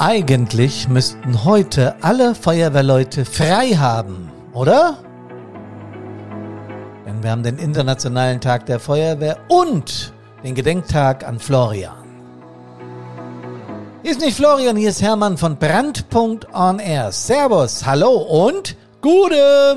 Eigentlich müssten heute alle Feuerwehrleute frei haben, oder? Denn wir haben den Internationalen Tag der Feuerwehr und den Gedenktag an Florian. Hier ist nicht Florian, hier ist Hermann von Brandpunkt.on Air. Servus, hallo und Gute!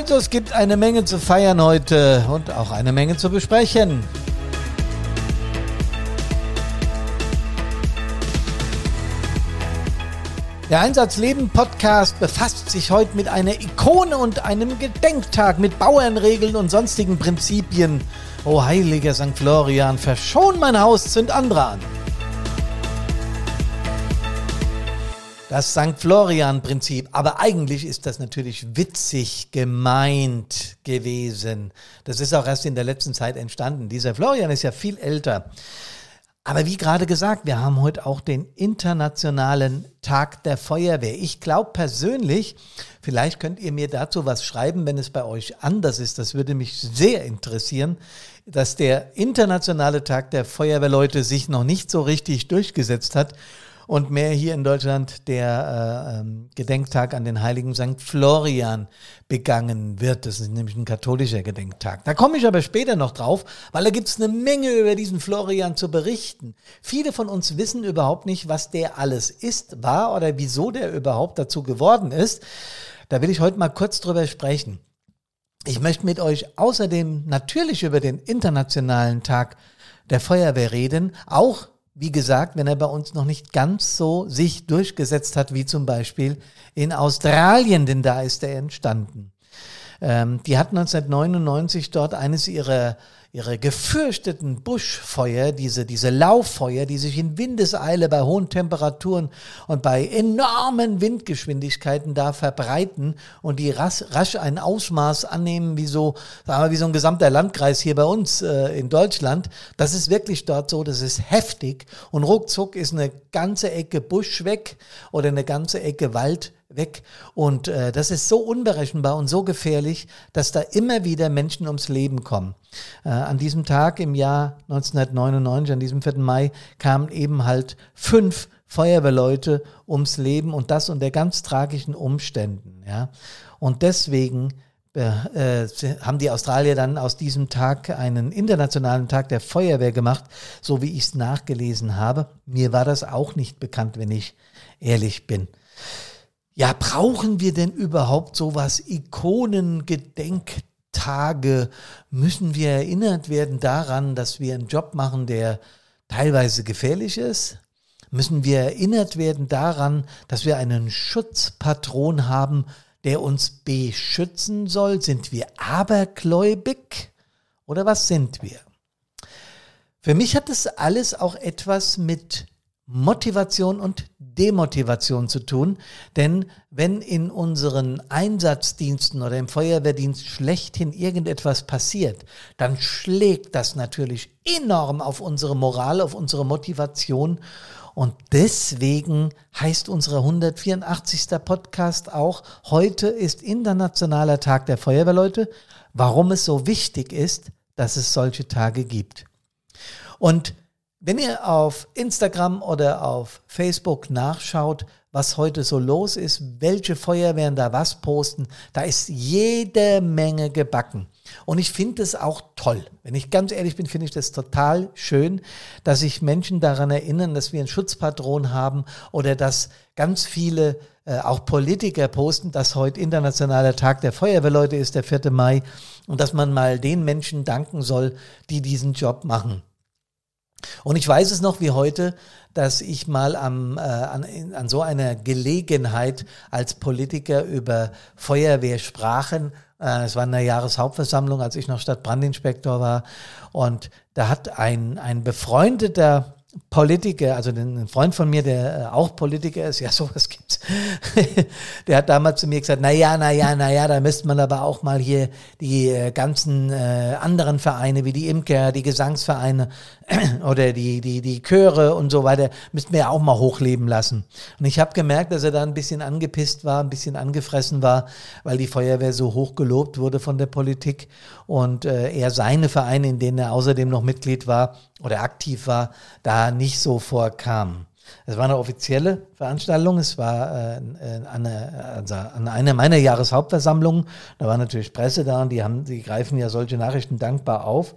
Also es gibt eine Menge zu feiern heute und auch eine Menge zu besprechen. Der Einsatzleben Podcast befasst sich heute mit einer Ikone und einem Gedenktag, mit Bauernregeln und sonstigen Prinzipien. O heiliger St. Florian, verschon mein Haus, zünd andere an. Das St. Florian-Prinzip. Aber eigentlich ist das natürlich witzig gemeint gewesen. Das ist auch erst in der letzten Zeit entstanden. Dieser Florian ist ja viel älter. Aber wie gerade gesagt, wir haben heute auch den Internationalen Tag der Feuerwehr. Ich glaube persönlich, vielleicht könnt ihr mir dazu was schreiben, wenn es bei euch anders ist. Das würde mich sehr interessieren, dass der Internationale Tag der Feuerwehrleute sich noch nicht so richtig durchgesetzt hat und mehr hier in Deutschland der äh, ähm, Gedenktag an den heiligen St. Florian begangen wird. Das ist nämlich ein katholischer Gedenktag. Da komme ich aber später noch drauf, weil da gibt es eine Menge über diesen Florian zu berichten. Viele von uns wissen überhaupt nicht, was der alles ist, war oder wieso der überhaupt dazu geworden ist. Da will ich heute mal kurz drüber sprechen. Ich möchte mit euch außerdem natürlich über den Internationalen Tag der Feuerwehr reden, auch wie gesagt, wenn er bei uns noch nicht ganz so sich durchgesetzt hat, wie zum Beispiel in Australien, denn da ist er entstanden. Ähm, die hat 1999 dort eines ihrer ihre gefürchteten Buschfeuer, diese, diese Lauffeuer, die sich in Windeseile bei hohen Temperaturen und bei enormen Windgeschwindigkeiten da verbreiten und die rasch, rasch ein Ausmaß annehmen, wie so, sagen wir, wie so ein gesamter Landkreis hier bei uns äh, in Deutschland. Das ist wirklich dort so, das ist heftig und ruckzuck ist eine ganze Ecke Busch weg oder eine ganze Ecke Wald weg. Und äh, das ist so unberechenbar und so gefährlich, dass da immer wieder Menschen ums Leben kommen. Äh, an diesem Tag im Jahr 1999, an diesem 4. Mai, kamen eben halt fünf Feuerwehrleute ums Leben und das unter ganz tragischen Umständen. Ja. Und deswegen äh, haben die Australier dann aus diesem Tag einen internationalen Tag der Feuerwehr gemacht, so wie ich es nachgelesen habe. Mir war das auch nicht bekannt, wenn ich ehrlich bin. Ja, brauchen wir denn überhaupt sowas? Ikonen, Gedenktage? Müssen wir erinnert werden daran, dass wir einen Job machen, der teilweise gefährlich ist? Müssen wir erinnert werden daran, dass wir einen Schutzpatron haben, der uns beschützen soll? Sind wir abergläubig? Oder was sind wir? Für mich hat das alles auch etwas mit Motivation und Demotivation zu tun. Denn wenn in unseren Einsatzdiensten oder im Feuerwehrdienst schlechthin irgendetwas passiert, dann schlägt das natürlich enorm auf unsere Moral, auf unsere Motivation. Und deswegen heißt unsere 184. Podcast auch, heute ist Internationaler Tag der Feuerwehrleute, warum es so wichtig ist, dass es solche Tage gibt. Und wenn ihr auf Instagram oder auf Facebook nachschaut, was heute so los ist, welche Feuerwehren da was posten, da ist jede Menge gebacken. Und ich finde es auch toll. Wenn ich ganz ehrlich bin, finde ich das total schön, dass sich Menschen daran erinnern, dass wir einen Schutzpatron haben oder dass ganz viele, äh, auch Politiker posten, dass heute internationaler Tag der Feuerwehrleute ist, der 4. Mai, und dass man mal den Menschen danken soll, die diesen Job machen. Und ich weiß es noch wie heute, dass ich mal am, äh, an, an so einer Gelegenheit als Politiker über Feuerwehr sprachen. Äh, es war eine Jahreshauptversammlung, als ich noch Stadtbrandinspektor war. Und da hat ein, ein befreundeter Politiker, also ein Freund von mir, der äh, auch Politiker ist, ja, sowas gibt's, der hat damals zu mir gesagt, na ja, na ja, na ja, da müsste man aber auch mal hier die äh, ganzen äh, anderen Vereine wie die Imker, die Gesangsvereine oder die, die, die Chöre und so weiter, müssten wir ja auch mal hochleben lassen. Und ich habe gemerkt, dass er da ein bisschen angepisst war, ein bisschen angefressen war, weil die Feuerwehr so hoch gelobt wurde von der Politik und äh, er seine Vereine, in denen er außerdem noch Mitglied war oder aktiv war, da nicht so vorkam. Es war eine offizielle Veranstaltung. Es war äh, eine, also an einer meiner Jahreshauptversammlungen. Da war natürlich Presse da und die, haben, die greifen ja solche Nachrichten dankbar auf.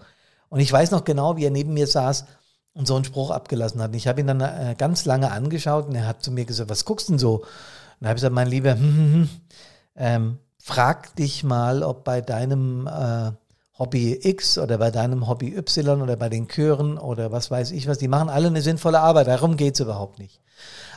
Und ich weiß noch genau, wie er neben mir saß und so einen Spruch abgelassen hat. Und ich habe ihn dann äh, ganz lange angeschaut und er hat zu mir gesagt, was guckst du denn so? Und da habe ich gesagt, mein Lieber, hm, hm, hm, ähm, frag dich mal, ob bei deinem äh, Hobby X oder bei deinem Hobby Y oder bei den Chören oder was weiß ich was, die machen alle eine sinnvolle Arbeit, darum geht es überhaupt nicht.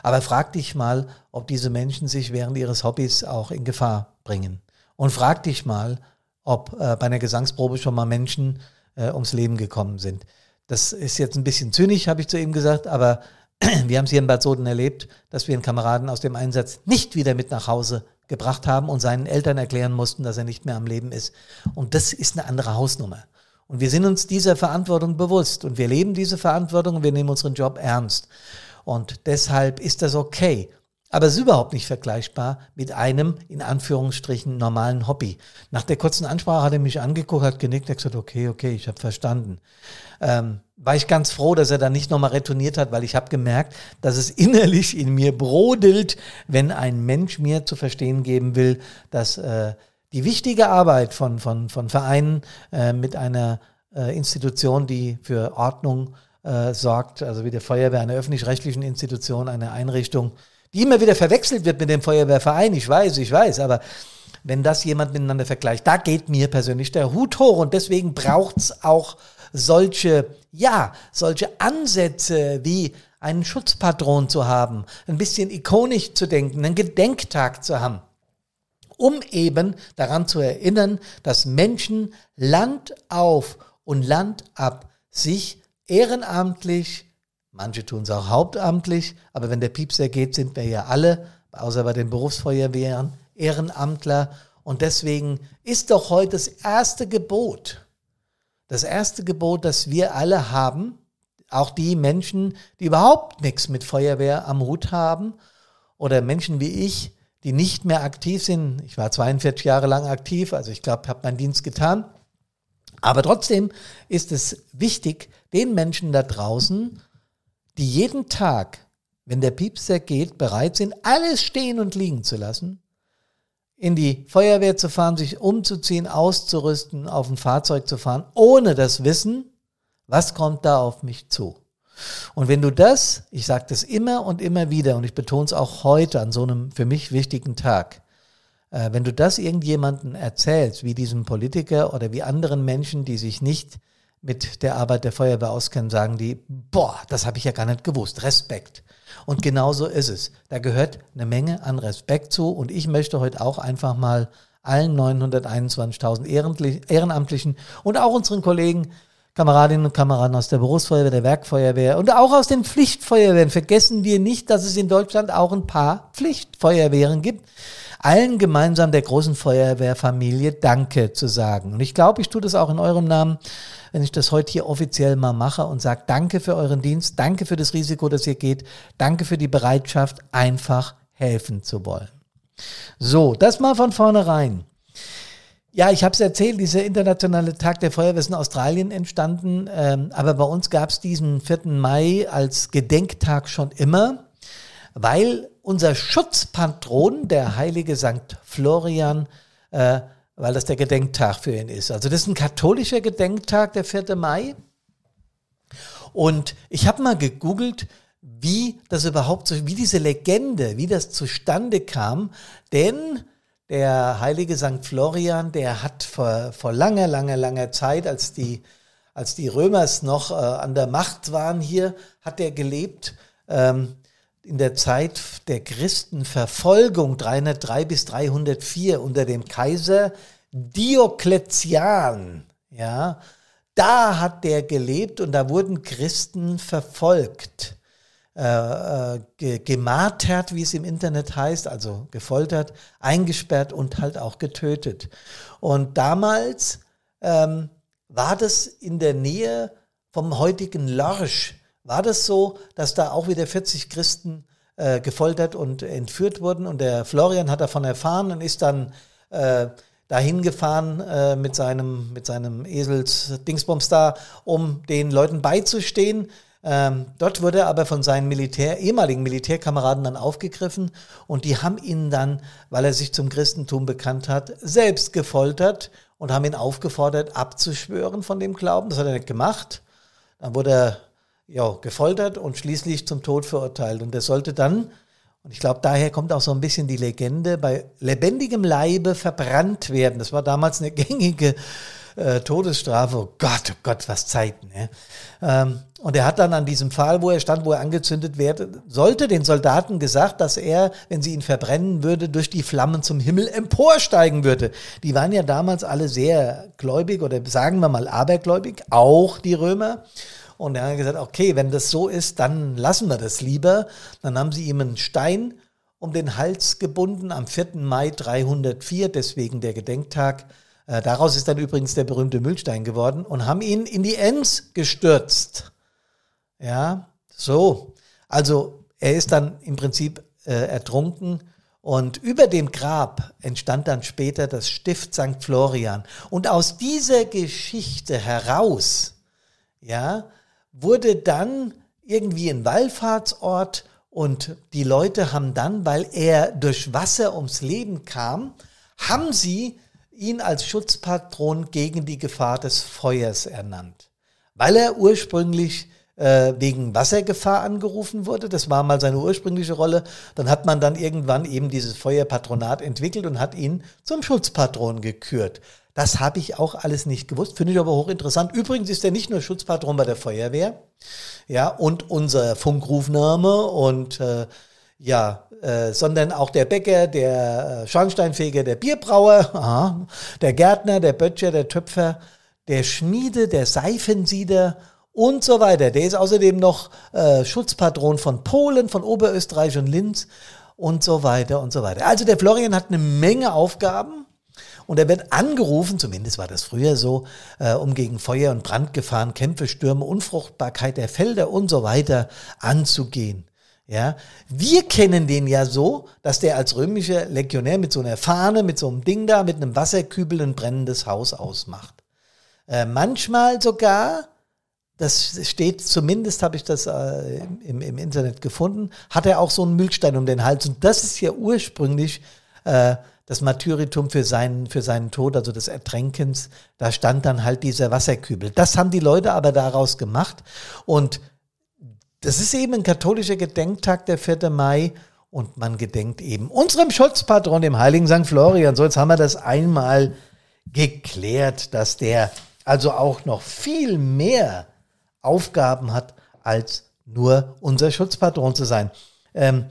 Aber frag dich mal, ob diese Menschen sich während ihres Hobbys auch in Gefahr bringen. Und frag dich mal, ob äh, bei einer Gesangsprobe schon mal Menschen äh, ums Leben gekommen sind. Das ist jetzt ein bisschen zynisch, habe ich zu ihm gesagt, aber wir haben es hier in Bad Soden erlebt, dass wir einen Kameraden aus dem Einsatz nicht wieder mit nach Hause gebracht haben und seinen Eltern erklären mussten, dass er nicht mehr am Leben ist. Und das ist eine andere Hausnummer. Und wir sind uns dieser Verantwortung bewusst und wir leben diese Verantwortung und wir nehmen unseren Job ernst. Und deshalb ist das okay. Aber es ist überhaupt nicht vergleichbar mit einem, in Anführungsstrichen, normalen Hobby. Nach der kurzen Ansprache hat er mich angeguckt, hat genickt, hat gesagt, okay, okay, ich habe verstanden. Ähm, war ich ganz froh, dass er dann nicht nochmal retourniert hat, weil ich habe gemerkt, dass es innerlich in mir brodelt, wenn ein Mensch mir zu verstehen geben will, dass äh, die wichtige Arbeit von, von, von Vereinen äh, mit einer äh, Institution, die für Ordnung äh, sorgt, also wie der Feuerwehr, einer öffentlich-rechtlichen Institution, einer Einrichtung, die immer wieder verwechselt wird mit dem Feuerwehrverein. Ich weiß, ich weiß, aber wenn das jemand miteinander vergleicht, da geht mir persönlich der Hut hoch und deswegen braucht's auch solche, ja, solche Ansätze wie einen Schutzpatron zu haben, ein bisschen ikonisch zu denken, einen Gedenktag zu haben, um eben daran zu erinnern, dass Menschen Land auf und Land ab sich ehrenamtlich Manche tun es auch hauptamtlich, aber wenn der Piepser geht, sind wir ja alle, außer bei den Berufsfeuerwehren, Ehrenamtler. Und deswegen ist doch heute das erste Gebot, das erste Gebot, das wir alle haben, auch die Menschen, die überhaupt nichts mit Feuerwehr am Hut haben oder Menschen wie ich, die nicht mehr aktiv sind. Ich war 42 Jahre lang aktiv, also ich glaube, habe meinen Dienst getan. Aber trotzdem ist es wichtig, den Menschen da draußen die jeden Tag, wenn der Piepser geht, bereit sind, alles stehen und liegen zu lassen, in die Feuerwehr zu fahren, sich umzuziehen, auszurüsten, auf ein Fahrzeug zu fahren, ohne das Wissen, was kommt da auf mich zu. Und wenn du das, ich sage das immer und immer wieder und ich betone es auch heute an so einem für mich wichtigen Tag, äh, wenn du das irgendjemanden erzählst, wie diesem Politiker oder wie anderen Menschen, die sich nicht mit der Arbeit der Feuerwehr auskennen, sagen die, boah, das habe ich ja gar nicht gewusst. Respekt. Und genau so ist es. Da gehört eine Menge an Respekt zu. Und ich möchte heute auch einfach mal allen 921.000 Ehrenamtlichen und auch unseren Kollegen, Kameradinnen und Kameraden aus der Berufsfeuerwehr, der Werkfeuerwehr und auch aus den Pflichtfeuerwehren. Vergessen wir nicht, dass es in Deutschland auch ein paar Pflichtfeuerwehren gibt. Allen gemeinsam der großen Feuerwehrfamilie Danke zu sagen. Und ich glaube, ich tue das auch in eurem Namen wenn ich das heute hier offiziell mal mache und sage, danke für euren Dienst, danke für das Risiko, das ihr geht, danke für die Bereitschaft, einfach helfen zu wollen. So, das mal von vornherein. Ja, ich habe es erzählt, dieser internationale Tag der Feuerwehr ist in Australien entstanden, ähm, aber bei uns gab es diesen 4. Mai als Gedenktag schon immer, weil unser Schutzpatron, der heilige St. Florian, äh, weil das der Gedenktag für ihn ist. Also das ist ein katholischer Gedenktag, der 4. Mai. Und ich habe mal gegoogelt, wie das überhaupt, wie diese Legende, wie das zustande kam. Denn der heilige St. Florian, der hat vor, vor langer, langer, langer Zeit, als die, als die Römers noch äh, an der Macht waren hier, hat er gelebt. Ähm, in der Zeit der Christenverfolgung 303 bis 304 unter dem Kaiser Diokletian, ja, da hat der gelebt und da wurden Christen verfolgt. äh, ge gemartert, wie es im Internet heißt, also gefoltert, eingesperrt und halt auch getötet. Und damals ähm, war das in der Nähe vom heutigen Lorsch, war das so, dass da auch wieder 40 Christen äh, gefoltert und entführt wurden. Und der Florian hat davon erfahren und ist dann äh, dahin gefahren äh, mit seinem, mit seinem Esels Dingsbums da, um den Leuten beizustehen. Ähm, dort wurde er aber von seinen Militär, ehemaligen Militärkameraden dann aufgegriffen und die haben ihn dann, weil er sich zum Christentum bekannt hat, selbst gefoltert und haben ihn aufgefordert, abzuschwören von dem Glauben. Das hat er nicht gemacht. Dann wurde er ja, gefoltert und schließlich zum Tod verurteilt. Und er sollte dann, und ich glaube, daher kommt auch so ein bisschen die Legende, bei lebendigem Leibe verbrannt werden. Das war damals eine gängige äh, Todesstrafe. Oh Gott, oh Gott, was Zeiten. Ne? Ähm, und er hat dann an diesem Pfahl, wo er stand, wo er angezündet werden sollte, den Soldaten gesagt, dass er, wenn sie ihn verbrennen würde, durch die Flammen zum Himmel emporsteigen würde. Die waren ja damals alle sehr gläubig oder sagen wir mal abergläubig, auch die Römer. Und er hat gesagt, okay, wenn das so ist, dann lassen wir das lieber. Dann haben sie ihm einen Stein um den Hals gebunden am 4. Mai 304, deswegen der Gedenktag. Äh, daraus ist dann übrigens der berühmte Müllstein geworden und haben ihn in die Enns gestürzt. Ja, so. Also er ist dann im Prinzip äh, ertrunken und über dem Grab entstand dann später das Stift St. Florian. Und aus dieser Geschichte heraus, ja, wurde dann irgendwie ein Wallfahrtsort und die Leute haben dann, weil er durch Wasser ums Leben kam, haben sie ihn als Schutzpatron gegen die Gefahr des Feuers ernannt. Weil er ursprünglich äh, wegen Wassergefahr angerufen wurde. Das war mal seine ursprüngliche Rolle. Dann hat man dann irgendwann eben dieses Feuerpatronat entwickelt und hat ihn zum Schutzpatron gekürt. Das habe ich auch alles nicht gewusst, finde ich aber hochinteressant. Übrigens ist er nicht nur Schutzpatron bei der Feuerwehr, ja, und unser Funkrufname und äh, ja, äh, sondern auch der Bäcker, der äh, Schornsteinfeger, der Bierbrauer, aha, der Gärtner, der Böttcher, der Töpfer, der Schmiede, der Seifensieder und so weiter. Der ist außerdem noch äh, Schutzpatron von Polen, von Oberösterreich und Linz und so weiter und so weiter. Also der Florian hat eine Menge Aufgaben und er wird angerufen, zumindest war das früher so, äh, um gegen Feuer und Brandgefahren, Kämpfe, Stürme, Unfruchtbarkeit der Felder und so weiter anzugehen. Ja, wir kennen den ja so, dass der als römischer Legionär mit so einer Fahne, mit so einem Ding da, mit einem Wasserkübel ein brennendes Haus ausmacht. Äh, manchmal sogar das steht, zumindest habe ich das äh, im, im, Internet gefunden, hat er auch so einen Mühlstein um den Hals. Und das ist ja ursprünglich äh, das Martyritum für seinen, für seinen Tod, also des Ertränkens. Da stand dann halt dieser Wasserkübel. Das haben die Leute aber daraus gemacht. Und das ist eben ein katholischer Gedenktag, der 4. Mai. Und man gedenkt eben unserem Schutzpatron, dem heiligen St. Florian. So, jetzt haben wir das einmal geklärt, dass der also auch noch viel mehr Aufgaben hat, als nur unser Schutzpatron zu sein. Ähm,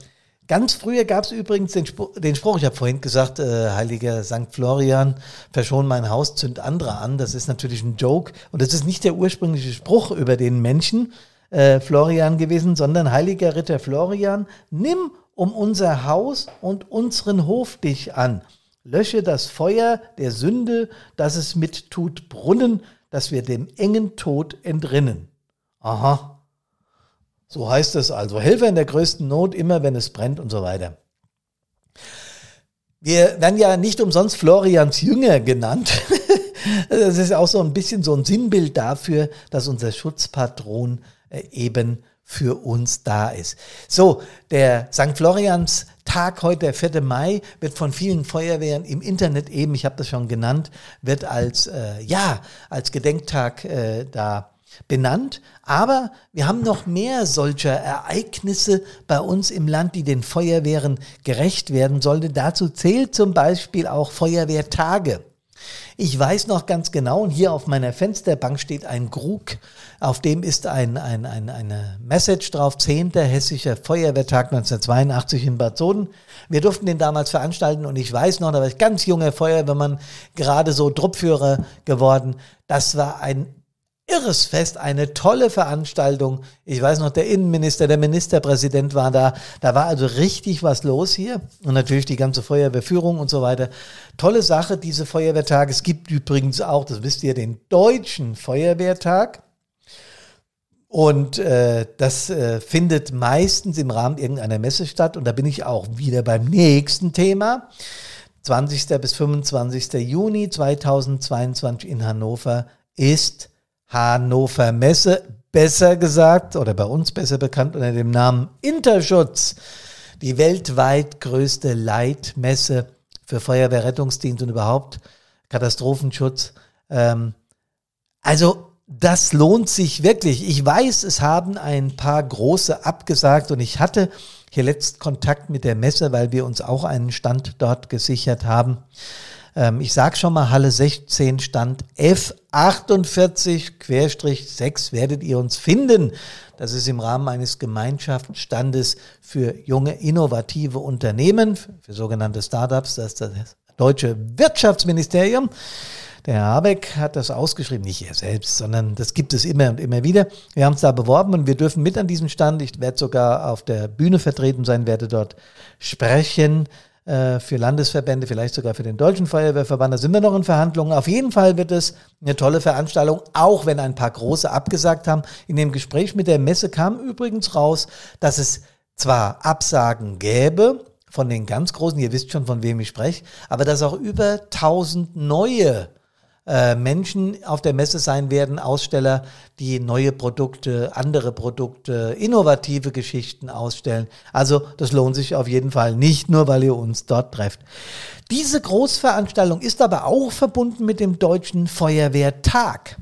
ganz früher gab es übrigens den, Spruch, den Spruch ich habe vorhin gesagt, äh, heiliger St. Florian, verschon mein Haus, zünd andere an. Das ist natürlich ein Joke und das ist nicht der ursprüngliche Spruch über den Menschen äh, Florian gewesen, sondern heiliger Ritter Florian, nimm um unser Haus und unseren Hof dich an. Lösche das Feuer der Sünde, dass es mit tut Brunnen, dass wir dem engen Tod entrinnen. Aha. So heißt es also. Helfer in der größten Not, immer wenn es brennt und so weiter. Wir werden ja nicht umsonst Florians Jünger genannt. Das ist auch so ein bisschen so ein Sinnbild dafür, dass unser Schutzpatron äh, eben für uns da ist. So, der St. Florians Tag heute, der 4. Mai, wird von vielen Feuerwehren im Internet eben, ich habe das schon genannt, wird als, äh, ja, als Gedenktag äh, da benannt. Aber wir haben noch mehr solcher Ereignisse bei uns im Land, die den Feuerwehren gerecht werden sollten. Dazu zählt zum Beispiel auch Feuerwehrtage. Ich weiß noch ganz genau, und hier auf meiner Fensterbank steht ein Krug, auf dem ist ein, ein, ein, eine Message drauf, 10. Hessischer Feuerwehrtag 1982 in Bad Soden. Wir durften den damals veranstalten und ich weiß noch, da war ich ganz junger Feuerwehrmann, gerade so Truppführer geworden. Das war ein irres Fest, eine tolle Veranstaltung. Ich weiß noch, der Innenminister, der Ministerpräsident war da. Da war also richtig was los hier. Und natürlich die ganze Feuerwehrführung und so weiter. Tolle Sache, diese Feuerwehrtage. Es gibt übrigens auch, das wisst ihr, den Deutschen Feuerwehrtag. Und äh, das äh, findet meistens im Rahmen irgendeiner Messe statt. Und da bin ich auch wieder beim nächsten Thema. 20. bis 25. Juni 2022 in Hannover ist Hannover Messe, besser gesagt oder bei uns besser bekannt unter dem Namen Interschutz, die weltweit größte Leitmesse für Feuerwehrrettungsdienst und überhaupt Katastrophenschutz. Ähm, also das lohnt sich wirklich. Ich weiß, es haben ein paar große abgesagt und ich hatte hier letzt Kontakt mit der Messe, weil wir uns auch einen Stand dort gesichert haben. Ähm, ich sage schon mal, Halle 16 Stand F48-6 werdet ihr uns finden. Das ist im Rahmen eines Gemeinschaftsstandes für junge, innovative Unternehmen, für sogenannte Startups. Das ist das deutsche Wirtschaftsministerium. Der Herr Habeck hat das ausgeschrieben, nicht er selbst, sondern das gibt es immer und immer wieder. Wir haben es da beworben und wir dürfen mit an diesem Stand. Ich werde sogar auf der Bühne vertreten sein, werde dort sprechen. Äh, für Landesverbände, vielleicht sogar für den Deutschen Feuerwehrverband. Da sind wir noch in Verhandlungen. Auf jeden Fall wird es eine tolle Veranstaltung, auch wenn ein paar große abgesagt haben. In dem Gespräch mit der Messe kam übrigens raus, dass es zwar Absagen gäbe von den ganz großen, ihr wisst schon, von wem ich spreche, aber dass auch über 1000 neue äh, Menschen auf der Messe sein werden, Aussteller, die neue Produkte, andere Produkte, innovative Geschichten ausstellen. Also das lohnt sich auf jeden Fall, nicht nur, weil ihr uns dort trefft. Diese Großveranstaltung ist aber auch verbunden mit dem Deutschen Feuerwehrtag.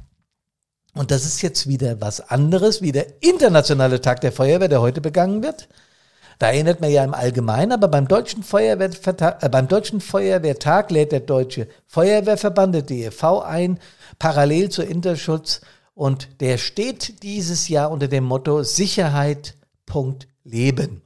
Und das ist jetzt wieder was anderes, wie der internationale Tag der Feuerwehr, der heute begangen wird. Da erinnert man ja im Allgemeinen, aber beim Deutschen, Feuerwehrtag, äh, beim Deutschen Feuerwehrtag lädt der Deutsche Feuerwehrverband, der DEV, ein, parallel zur Interschutz. Und der steht dieses Jahr unter dem Motto Sicherheit. Leben.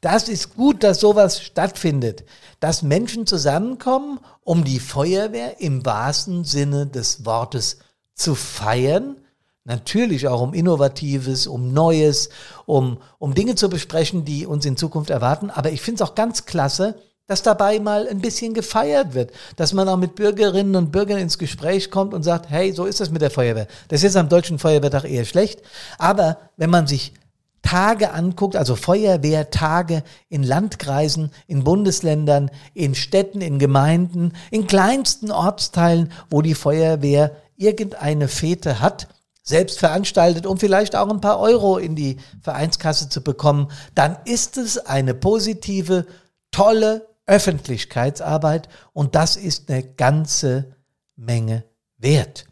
Das ist gut, dass sowas stattfindet, dass Menschen zusammenkommen, um die Feuerwehr im wahrsten Sinne des Wortes zu feiern Natürlich auch um Innovatives, um Neues, um, um Dinge zu besprechen, die uns in Zukunft erwarten. Aber ich finde es auch ganz klasse, dass dabei mal ein bisschen gefeiert wird, dass man auch mit Bürgerinnen und Bürgern ins Gespräch kommt und sagt, hey, so ist das mit der Feuerwehr. Das ist am Deutschen Feuerwehrtag eher schlecht, aber wenn man sich Tage anguckt, also Feuerwehrtage in Landkreisen, in Bundesländern, in Städten, in Gemeinden, in kleinsten Ortsteilen, wo die Feuerwehr irgendeine Fete hat, selbst veranstaltet, um vielleicht auch ein paar Euro in die Vereinskasse zu bekommen, dann ist es eine positive, tolle Öffentlichkeitsarbeit und das ist eine ganze Menge wert.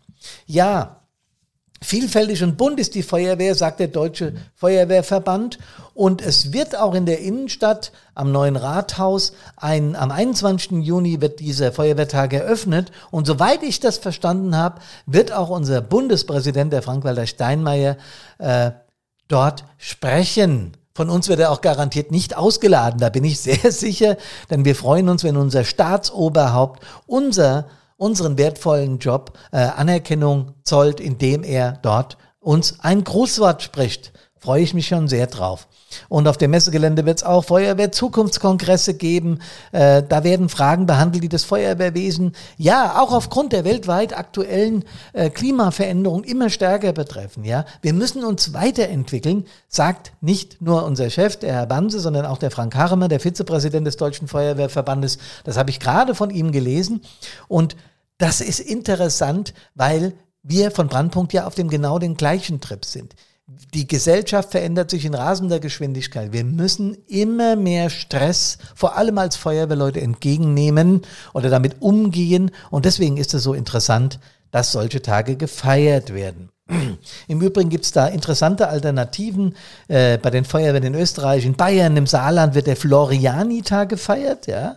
Ja, Vielfältig und bunt ist die Feuerwehr, sagt der Deutsche Feuerwehrverband. Und es wird auch in der Innenstadt am neuen Rathaus ein, am 21. Juni wird dieser Feuerwehrtag eröffnet. Und soweit ich das verstanden habe, wird auch unser Bundespräsident, der Frank-Walter Steinmeier, äh, dort sprechen. Von uns wird er auch garantiert nicht ausgeladen, da bin ich sehr sicher, denn wir freuen uns, wenn unser Staatsoberhaupt unser unseren wertvollen Job äh, Anerkennung zollt, indem er dort uns ein Grußwort spricht. Freue ich mich schon sehr drauf. Und auf dem Messegelände wird es auch Feuerwehr-Zukunftskongresse geben. Äh, da werden Fragen behandelt, die das Feuerwehrwesen ja auch aufgrund der weltweit aktuellen äh, Klimaveränderung immer stärker betreffen. Ja, wir müssen uns weiterentwickeln, sagt nicht nur unser Chef, der Herr Banse, sondern auch der Frank Harmer, der Vizepräsident des Deutschen Feuerwehrverbandes. Das habe ich gerade von ihm gelesen. Und das ist interessant, weil wir von Brandpunkt ja auf dem genau den gleichen Trip sind. Die Gesellschaft verändert sich in rasender Geschwindigkeit. Wir müssen immer mehr Stress, vor allem als Feuerwehrleute, entgegennehmen oder damit umgehen. Und deswegen ist es so interessant, dass solche Tage gefeiert werden. Im Übrigen gibt es da interessante Alternativen. Äh, bei den Feuerwehren in Österreich, in Bayern, im Saarland wird der Floriani-Tag gefeiert. Ja?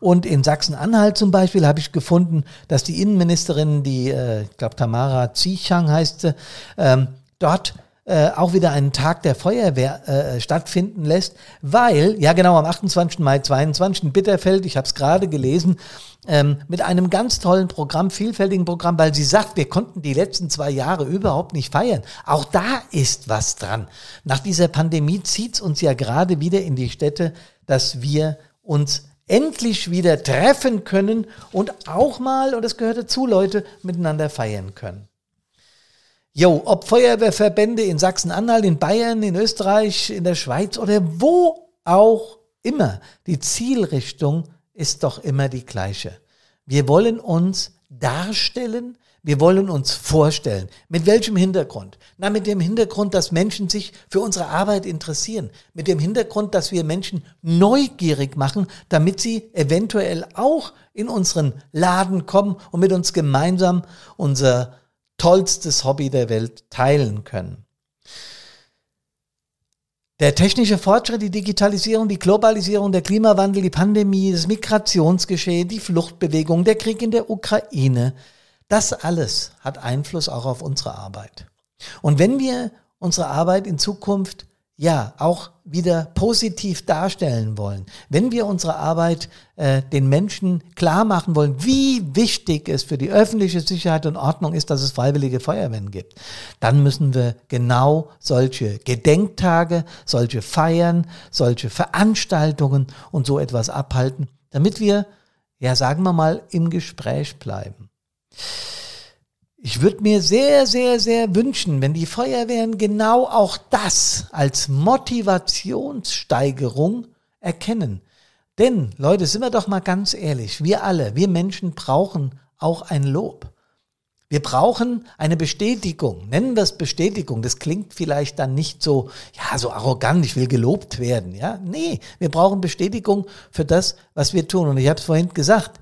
Und in Sachsen-Anhalt zum Beispiel habe ich gefunden, dass die Innenministerin, die, äh, ich glaube Tamara Zichang heißt sie, ähm, dort äh, auch wieder einen Tag der Feuerwehr äh, stattfinden lässt, weil, ja genau, am 28. Mai 22 in Bitterfeld, ich habe es gerade gelesen, ähm, mit einem ganz tollen Programm, vielfältigen Programm, weil sie sagt, wir konnten die letzten zwei Jahre überhaupt nicht feiern. Auch da ist was dran. Nach dieser Pandemie zieht's uns ja gerade wieder in die Städte, dass wir uns endlich wieder treffen können und auch mal, und das gehört dazu, Leute, miteinander feiern können. Jo, ob Feuerwehrverbände in Sachsen-Anhalt, in Bayern, in Österreich, in der Schweiz oder wo auch immer, die Zielrichtung ist doch immer die gleiche. Wir wollen uns darstellen, wir wollen uns vorstellen. Mit welchem Hintergrund? Na, mit dem Hintergrund, dass Menschen sich für unsere Arbeit interessieren. Mit dem Hintergrund, dass wir Menschen neugierig machen, damit sie eventuell auch in unseren Laden kommen und mit uns gemeinsam unser tollstes Hobby der Welt teilen können. Der technische Fortschritt, die Digitalisierung, die Globalisierung, der Klimawandel, die Pandemie, das Migrationsgeschehen, die Fluchtbewegung, der Krieg in der Ukraine, das alles hat Einfluss auch auf unsere Arbeit. Und wenn wir unsere Arbeit in Zukunft ja auch wieder positiv darstellen wollen, wenn wir unsere Arbeit äh, den Menschen klar machen wollen, wie wichtig es für die öffentliche Sicherheit und Ordnung ist, dass es freiwillige Feuerwehren gibt, dann müssen wir genau solche Gedenktage, solche Feiern, solche Veranstaltungen und so etwas abhalten, damit wir, ja sagen wir mal, im Gespräch bleiben. Ich würde mir sehr, sehr, sehr wünschen, wenn die Feuerwehren genau auch das als Motivationssteigerung erkennen. Denn, Leute, sind wir doch mal ganz ehrlich, wir alle, wir Menschen brauchen auch ein Lob. Wir brauchen eine Bestätigung. Nennen wir es Bestätigung. Das klingt vielleicht dann nicht so, ja, so arrogant, ich will gelobt werden. Ja, nee, wir brauchen Bestätigung für das, was wir tun. Und ich habe es vorhin gesagt,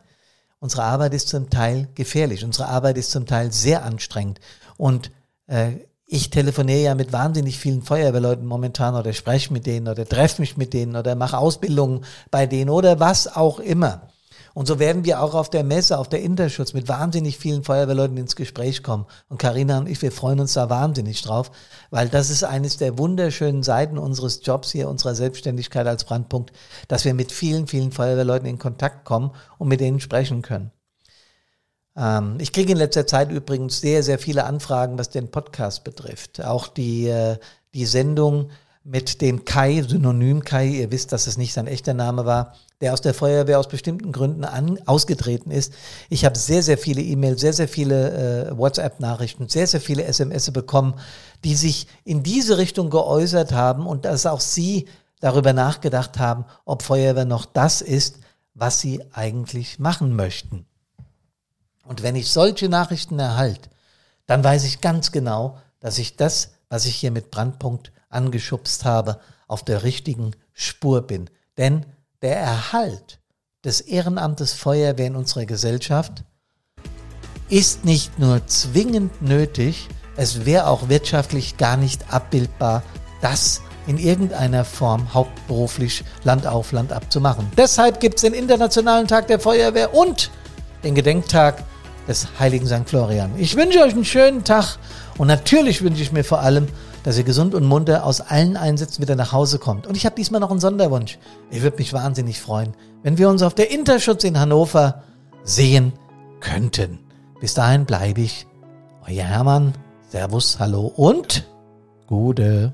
Unsere Arbeit ist zum Teil gefährlich. Unsere Arbeit ist zum Teil sehr anstrengend. Und äh, ich telefoniere ja mit wahnsinnig vielen Feuerwehrleuten momentan oder spreche mit denen oder treffe mich mit denen oder mache Ausbildungen bei denen oder was auch immer. Und so werden wir auch auf der Messe, auf der Interschutz mit wahnsinnig vielen Feuerwehrleuten ins Gespräch kommen. Und Karina und ich, wir freuen uns da wahnsinnig drauf, weil das ist eines der wunderschönen Seiten unseres Jobs hier, unserer Selbstständigkeit als Brandpunkt, dass wir mit vielen, vielen Feuerwehrleuten in Kontakt kommen und mit denen sprechen können. Ähm, ich kriege in letzter Zeit übrigens sehr, sehr viele Anfragen, was den Podcast betrifft. Auch die, äh, die Sendung mit dem Kai, Synonym Kai, ihr wisst, dass es nicht sein echter Name war, der aus der Feuerwehr aus bestimmten Gründen an, ausgetreten ist. Ich habe sehr, sehr viele E-Mails, sehr, sehr viele äh, WhatsApp-Nachrichten, sehr, sehr viele SMS bekommen, die sich in diese Richtung geäußert haben und dass auch sie darüber nachgedacht haben, ob Feuerwehr noch das ist, was sie eigentlich machen möchten. Und wenn ich solche Nachrichten erhalte, dann weiß ich ganz genau, dass ich das, was ich hier mit Brandpunkt angeschubst habe, auf der richtigen Spur bin. Denn der Erhalt des Ehrenamtes Feuerwehr in unserer Gesellschaft ist nicht nur zwingend nötig, es wäre auch wirtschaftlich gar nicht abbildbar, das in irgendeiner Form hauptberuflich Land auf Land ab zu machen. Deshalb gibt es den Internationalen Tag der Feuerwehr und den Gedenktag des heiligen St. Florian. Ich wünsche euch einen schönen Tag und natürlich wünsche ich mir vor allem, dass ihr gesund und munter aus allen Einsätzen wieder nach Hause kommt. Und ich habe diesmal noch einen Sonderwunsch. Ich würde mich wahnsinnig freuen, wenn wir uns auf der Interschutz in Hannover sehen könnten. Bis dahin bleibe ich euer Hermann. Servus, hallo und Gute.